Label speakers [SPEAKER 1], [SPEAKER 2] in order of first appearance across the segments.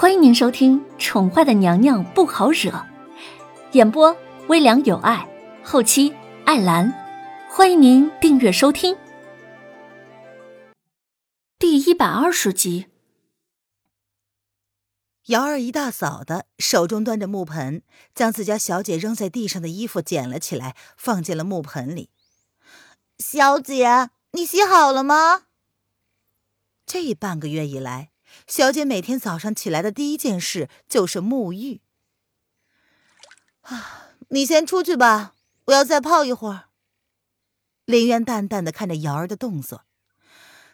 [SPEAKER 1] 欢迎您收听《宠坏的娘娘不好惹》，演播微凉有爱，后期艾兰。欢迎您订阅收听。第一百二十集，
[SPEAKER 2] 瑶儿一大早的，手中端着木盆，将自家小姐扔在地上的衣服捡了起来，放进了木盆里。
[SPEAKER 3] 小姐，你洗好了吗？
[SPEAKER 2] 这半个月以来。小姐每天早上起来的第一件事就是沐浴。
[SPEAKER 3] 啊，你先出去吧，我要再泡一会儿。
[SPEAKER 2] 林渊淡淡的看着瑶儿的动作。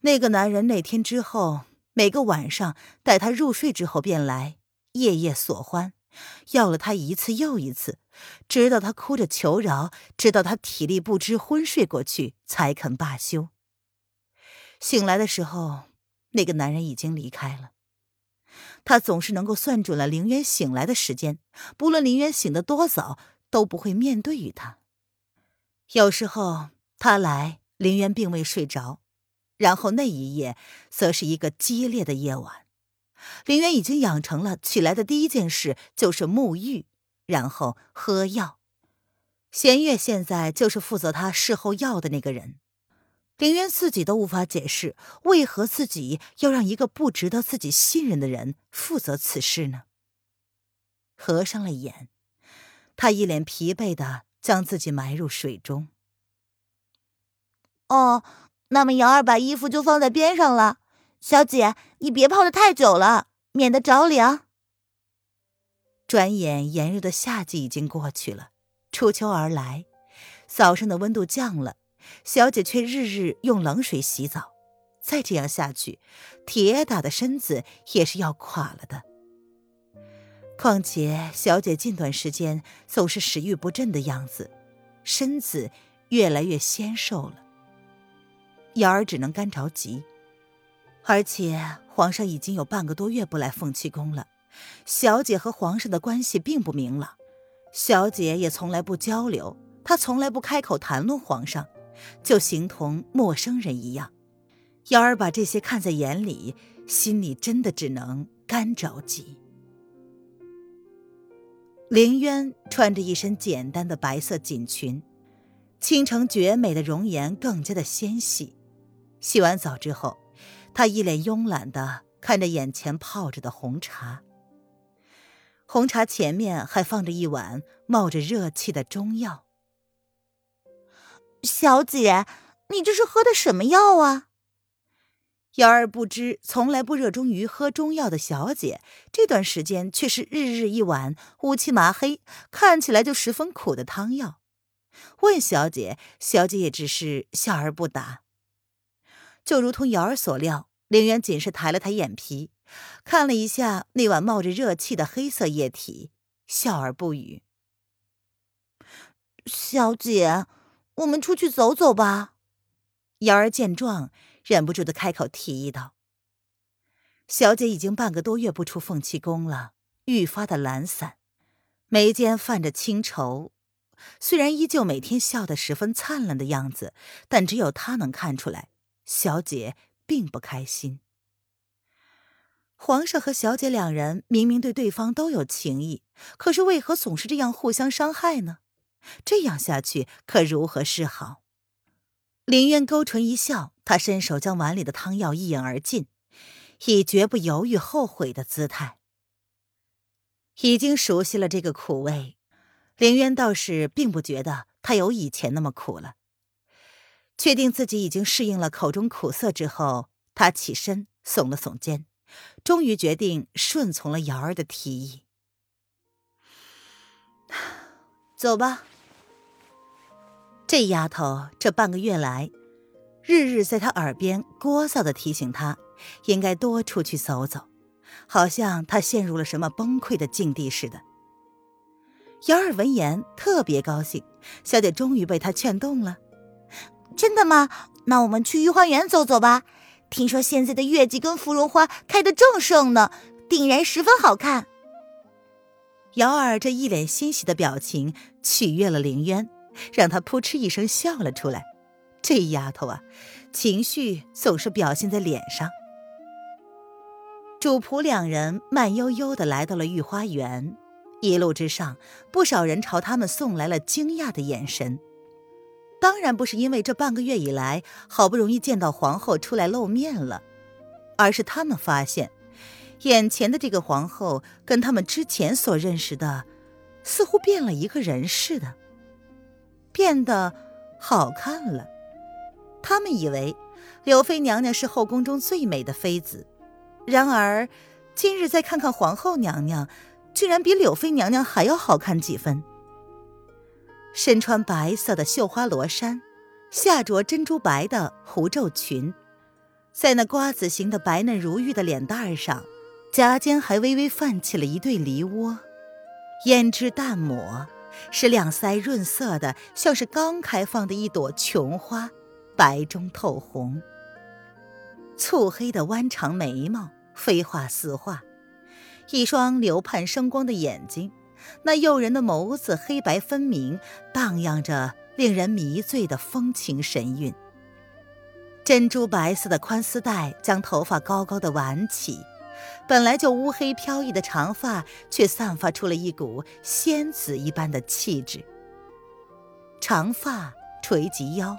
[SPEAKER 2] 那个男人那天之后，每个晚上待她入睡之后便来，夜夜所欢，要了她一次又一次，直到她哭着求饶，直到她体力不支昏睡过去，才肯罢休。醒来的时候。那个男人已经离开了。他总是能够算准了林渊醒来的时间，不论林渊醒得多早，都不会面对于他。有时候他来，林渊并未睡着，然后那一夜则是一个激烈的夜晚。林渊已经养成了起来的第一件事就是沐浴，然后喝药。弦月现在就是负责他事后药的那个人。林渊自己都无法解释，为何自己要让一个不值得自己信任的人负责此事呢？合上了眼，他一脸疲惫的将自己埋入水中。
[SPEAKER 3] 哦，那么瑶儿把衣服就放在边上了。小姐，你别泡的太久了，免得着凉。
[SPEAKER 2] 转眼炎热的夏季已经过去了，初秋而来，早上的温度降了。小姐却日日用冷水洗澡，再这样下去，铁打的身子也是要垮了的。况且小姐近段时间总是食欲不振的样子，身子越来越纤瘦了。瑶儿只能干着急，而且皇上已经有半个多月不来凤栖宫了，小姐和皇上的关系并不明朗，小姐也从来不交流，她从来不开口谈论皇上。就形同陌生人一样，瑶儿把这些看在眼里，心里真的只能干着急。凌渊穿着一身简单的白色锦裙，倾城绝美的容颜更加的纤细。洗完澡之后，他一脸慵懒的看着眼前泡着的红茶，红茶前面还放着一碗冒着热气的中药。
[SPEAKER 3] 小姐，你这是喝的什么药啊？
[SPEAKER 2] 瑶儿不知，从来不热衷于喝中药的小姐，这段时间却是日日一碗乌漆麻黑，看起来就十分苦的汤药。问小姐，小姐也只是笑而不答。就如同瑶儿所料，凌渊仅是抬了抬眼皮，看了一下那碗冒着热气的黑色液体，笑而不语。
[SPEAKER 3] 小姐。我们出去走走吧。
[SPEAKER 2] 瑶儿见状，忍不住的开口提议道：“小姐已经半个多月不出凤栖宫了，愈发的懒散，眉间泛着清愁。虽然依旧每天笑得十分灿烂的样子，但只有她能看出来，小姐并不开心。皇上和小姐两人明明对对方都有情意，可是为何总是这样互相伤害呢？”这样下去可如何是好？林渊勾唇一笑，他伸手将碗里的汤药一饮而尽，以绝不犹豫后悔的姿态。已经熟悉了这个苦味，林渊倒是并不觉得他有以前那么苦了。确定自己已经适应了口中苦涩之后，他起身耸了耸肩，终于决定顺从了瑶儿的提议。走吧。这丫头这半个月来，日日在他耳边聒噪的提醒他，应该多出去走走，好像他陷入了什么崩溃的境地似的。瑶儿闻言特别高兴，小姐终于被他劝动了。
[SPEAKER 3] 真的吗？那我们去御花园走走吧。听说现在的月季跟芙蓉花开得正盛呢，定然十分好看。
[SPEAKER 2] 瑶儿这一脸欣喜的表情取悦了凌渊。让他扑哧一声笑了出来。这丫头啊，情绪总是表现在脸上。主仆两人慢悠悠的来到了御花园，一路之上，不少人朝他们送来了惊讶的眼神。当然不是因为这半个月以来好不容易见到皇后出来露面了，而是他们发现，眼前的这个皇后跟他们之前所认识的，似乎变了一个人似的，变得好看了。他们以为柳妃娘娘是后宫中最美的妃子，然而今日再看看皇后娘娘，居然比柳妃娘娘还要好看几分。身穿白色的绣花罗衫，下着珍珠白的狐皱裙，在那瓜子形的白嫩如玉的脸蛋上，颊间还微微泛起了一对梨窝，胭脂淡抹，使两腮润色的像是刚开放的一朵琼花。白中透红，蹙黑的弯长眉毛飞画似画，一双流盼生光的眼睛，那诱人的眸子黑白分明，荡漾着令人迷醉的风情神韵。珍珠白色的宽丝带将头发高高的挽起，本来就乌黑飘逸的长发却散发出了一股仙子一般的气质。长发垂及腰。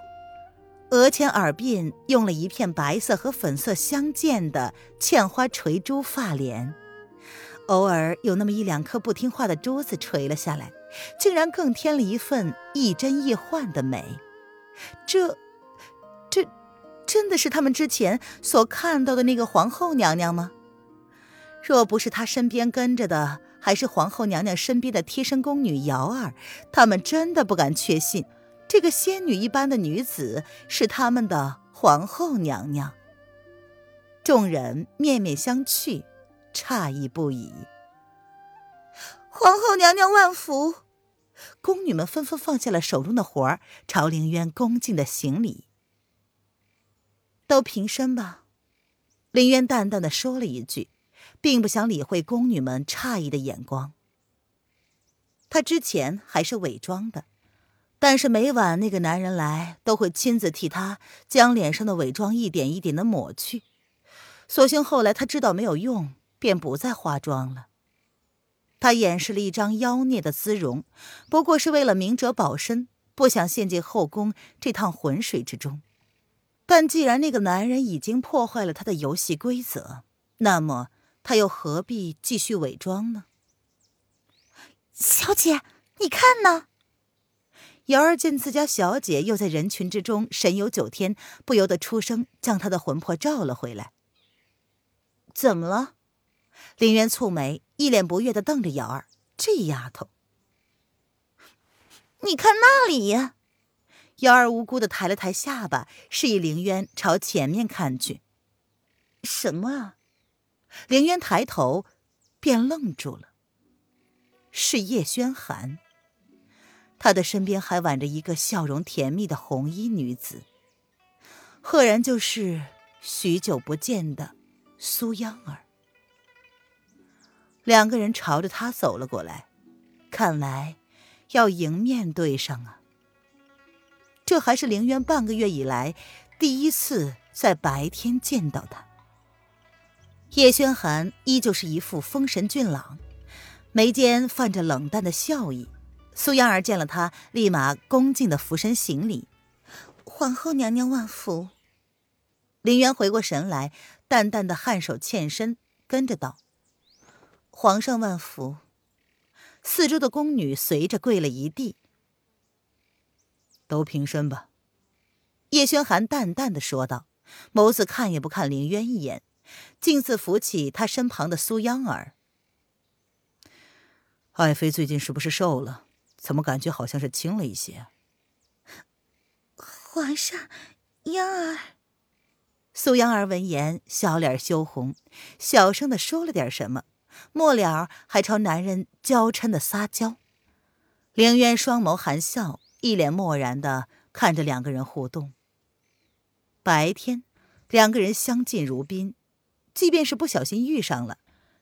[SPEAKER 2] 额前耳鬓用了一片白色和粉色相间的嵌花垂珠发帘，偶尔有那么一两颗不听话的珠子垂了下来，竟然更添了一份亦真亦幻的美。这，这，真的是他们之前所看到的那个皇后娘娘吗？若不是他身边跟着的还是皇后娘娘身边的贴身宫女瑶儿，他们真的不敢确信。这个仙女一般的女子是他们的皇后娘娘。众人面面相觑，诧异不已。
[SPEAKER 3] 皇后娘娘万福！
[SPEAKER 2] 宫女们纷纷放下了手中的活儿，朝凌渊恭敬的行礼。都平身吧。凌渊淡淡的说了一句，并不想理会宫女们诧异的眼光。他之前还是伪装的。但是每晚那个男人来，都会亲自替他将脸上的伪装一点一点的抹去。所幸后来他知道没有用，便不再化妆了。他掩饰了一张妖孽的姿容，不过是为了明哲保身，不想陷进后宫这趟浑水之中。但既然那个男人已经破坏了他的游戏规则，那么他又何必继续伪装呢？
[SPEAKER 3] 小姐，你看呢？
[SPEAKER 2] 瑶儿见自家小姐又在人群之中神游九天，不由得出声，将她的魂魄召了回来。怎么了？林渊蹙眉，一脸不悦的瞪着瑶儿。这丫头，
[SPEAKER 3] 你看那里呀！
[SPEAKER 2] 瑶儿无辜的抬了抬下巴，示意凌渊朝前面看去。什么啊？凌渊抬头，便愣住了。是叶轩寒。他的身边还挽着一个笑容甜蜜的红衣女子，赫然就是许久不见的苏央儿。两个人朝着他走了过来，看来要迎面对上啊。这还是凌渊半个月以来第一次在白天见到他。叶轩寒依旧是一副风神俊朗，眉间泛着冷淡的笑意。苏央儿见了他，立马恭敬的俯身行礼：“
[SPEAKER 3] 皇后娘娘万福。”
[SPEAKER 2] 林渊回过神来，淡淡的颔首欠身，跟着道：“皇上万福。”四周的宫女随着跪了一地。都平身吧。”叶轩寒淡淡的说道，眸子看也不看林渊一眼，径自扶起他身旁的苏央儿：“爱妃最近是不是瘦了？”怎么感觉好像是轻了一些？
[SPEAKER 3] 皇上，央儿。
[SPEAKER 2] 苏央儿闻言，小脸羞红，小声的说了点什么，末了还朝男人娇嗔的撒娇。凌渊双眸含笑，一脸漠然的看着两个人互动。白天，两个人相敬如宾，即便是不小心遇上了，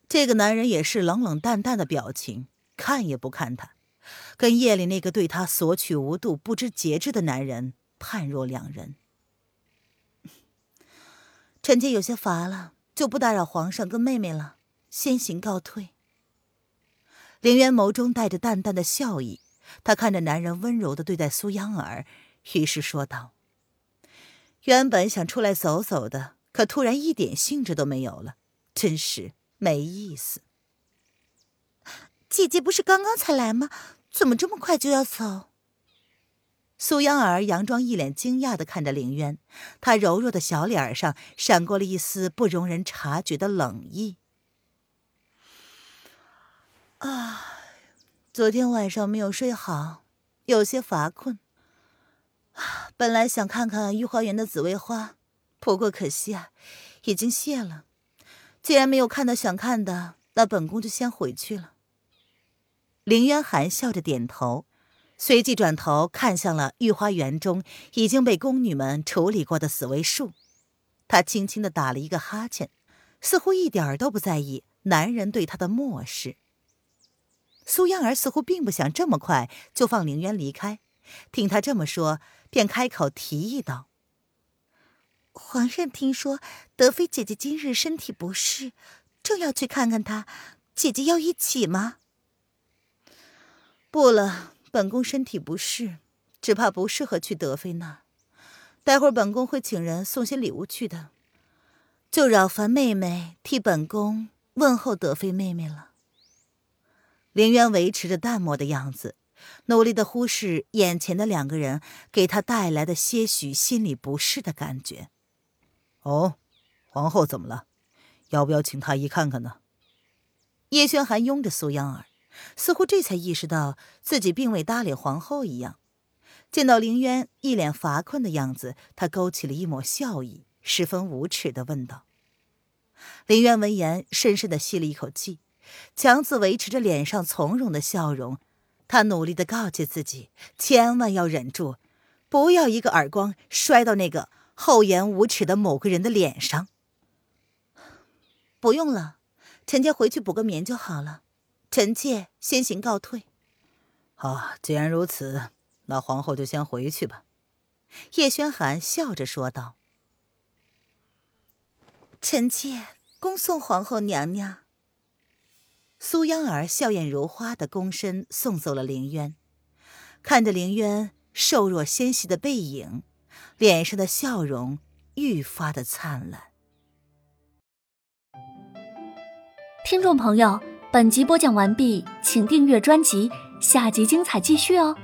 [SPEAKER 2] 这个男人也是冷冷淡淡的表情，看也不看他。跟夜里那个对他索取无度、不知节制的男人判若两人。臣妾有些乏了，就不打扰皇上跟妹妹了，先行告退。凌渊眸中带着淡淡的笑意，他看着男人温柔的对待苏央儿，于是说道：“原本想出来走走的，可突然一点兴致都没有了，真是没意思。”
[SPEAKER 3] 姐姐不是刚刚才来吗？怎么这么快就要走？
[SPEAKER 2] 苏央儿佯装一脸惊讶的看着凌渊，她柔弱的小脸上闪过了一丝不容人察觉的冷意。啊，昨天晚上没有睡好，有些乏困。本来想看看御花园的紫薇花，不过可惜啊，已经谢了。既然没有看到想看的，那本宫就先回去了。凌渊含笑着点头。随即转头看向了御花园中已经被宫女们处理过的死薇树，他轻轻的打了一个哈欠，似乎一点都不在意男人对他的漠视。苏央儿似乎并不想这么快就放凌渊离开，听他这么说，便开口提议道：“
[SPEAKER 3] 皇上听说德妃姐姐今日身体不适，正要去看看她，姐姐要一起吗？”
[SPEAKER 2] 不了。本宫身体不适，只怕不适合去德妃那儿。待会儿本宫会请人送些礼物去的，就扰烦妹妹替本宫问候德妃妹妹了。凌渊维持着淡漠的样子，努力的忽视眼前的两个人给他带来的些许心里不适的感觉。
[SPEAKER 4] 哦，皇后怎么了？要不要请太医看看呢？
[SPEAKER 2] 叶轩寒拥着苏央儿。似乎这才意识到自己并未搭理皇后一样，见到凌渊一脸乏困的样子，他勾起了一抹笑意，十分无耻的问道：“凌渊，闻言深深的吸了一口气，强自维持着脸上从容的笑容。他努力的告诫自己，千万要忍住，不要一个耳光摔到那个厚颜无耻的某个人的脸上。不用了，臣妾回去补个眠就好了。”臣妾先行告退。
[SPEAKER 4] 好，既然如此，那皇后就先回去吧。”
[SPEAKER 2] 叶轩寒笑着说道。
[SPEAKER 3] “臣妾恭送皇后娘娘。”
[SPEAKER 2] 苏央儿笑靥如花的躬身送走了凌渊，看着凌渊瘦弱纤细的背影，脸上的笑容愈发的灿烂。
[SPEAKER 1] 听众朋友。本集播讲完毕，请订阅专辑，下集精彩继续哦。